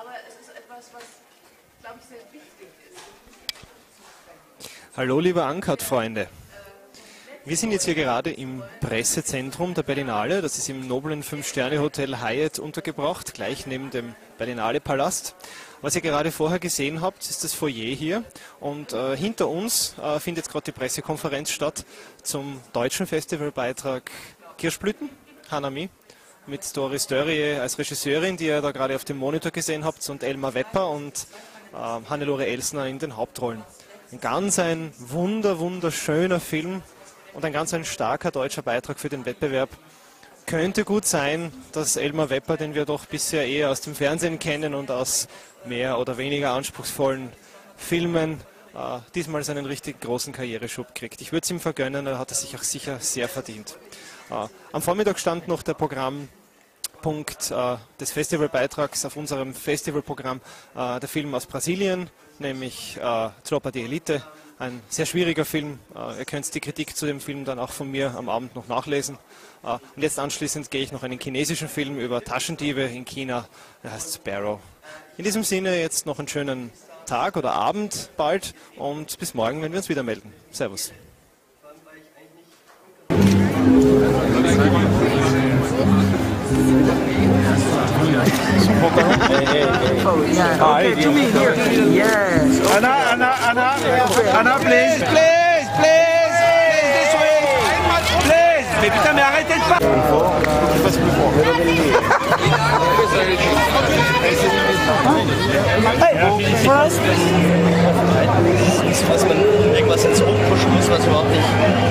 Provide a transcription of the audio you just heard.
aber es ist etwas, was, glaube ich, sehr wichtig ist. Hallo, liebe Ankert-Freunde. Wir sind jetzt hier gerade im Pressezentrum der Berlinale. Das ist im noblen Fünf-Sterne-Hotel Hyatt untergebracht, gleich neben dem Berlinale-Palast. Was ihr gerade vorher gesehen habt, ist das Foyer hier. Und äh, hinter uns äh, findet gerade die Pressekonferenz statt zum deutschen Festivalbeitrag Kirschblüten, Hanami, mit Doris Dörrie als Regisseurin, die ihr da gerade auf dem Monitor gesehen habt, und Elmar Wepper und äh, Hannelore Elsner in den Hauptrollen. Ein ganz ein wunder, wunderschöner Film und ein ganz ein starker deutscher Beitrag für den Wettbewerb. Könnte gut sein, dass Elmar Wepper, den wir doch bisher eher aus dem Fernsehen kennen und aus mehr oder weniger anspruchsvollen Filmen, äh, diesmal seinen richtig großen Karriereschub kriegt. Ich würde es ihm vergönnen, er hat es sich auch sicher sehr verdient. Äh, am Vormittag stand noch der Programmpunkt äh, des Festivalbeitrags auf unserem Festivalprogramm äh, der Film aus Brasilien, nämlich äh, Tropa die Elite ein sehr schwieriger Film. Äh, ihr könnt die Kritik zu dem Film dann auch von mir am Abend noch nachlesen. Äh, und jetzt anschließend gehe ich noch einen chinesischen Film über Taschendiebe in China. Der heißt Sparrow. In diesem Sinne jetzt noch einen schönen Tag oder Abend bald und bis morgen, wenn wir uns wieder melden. Servus. Oh, yeah. Okay, to me here. Yes. Okay. Anna, Anna, Anna, Anna, please, please, please, please, this way. Please. Mais putain, mais arrêtez de pas. Hey, first. was man irgendwas ins Ohr pushen muss, was überhaupt nicht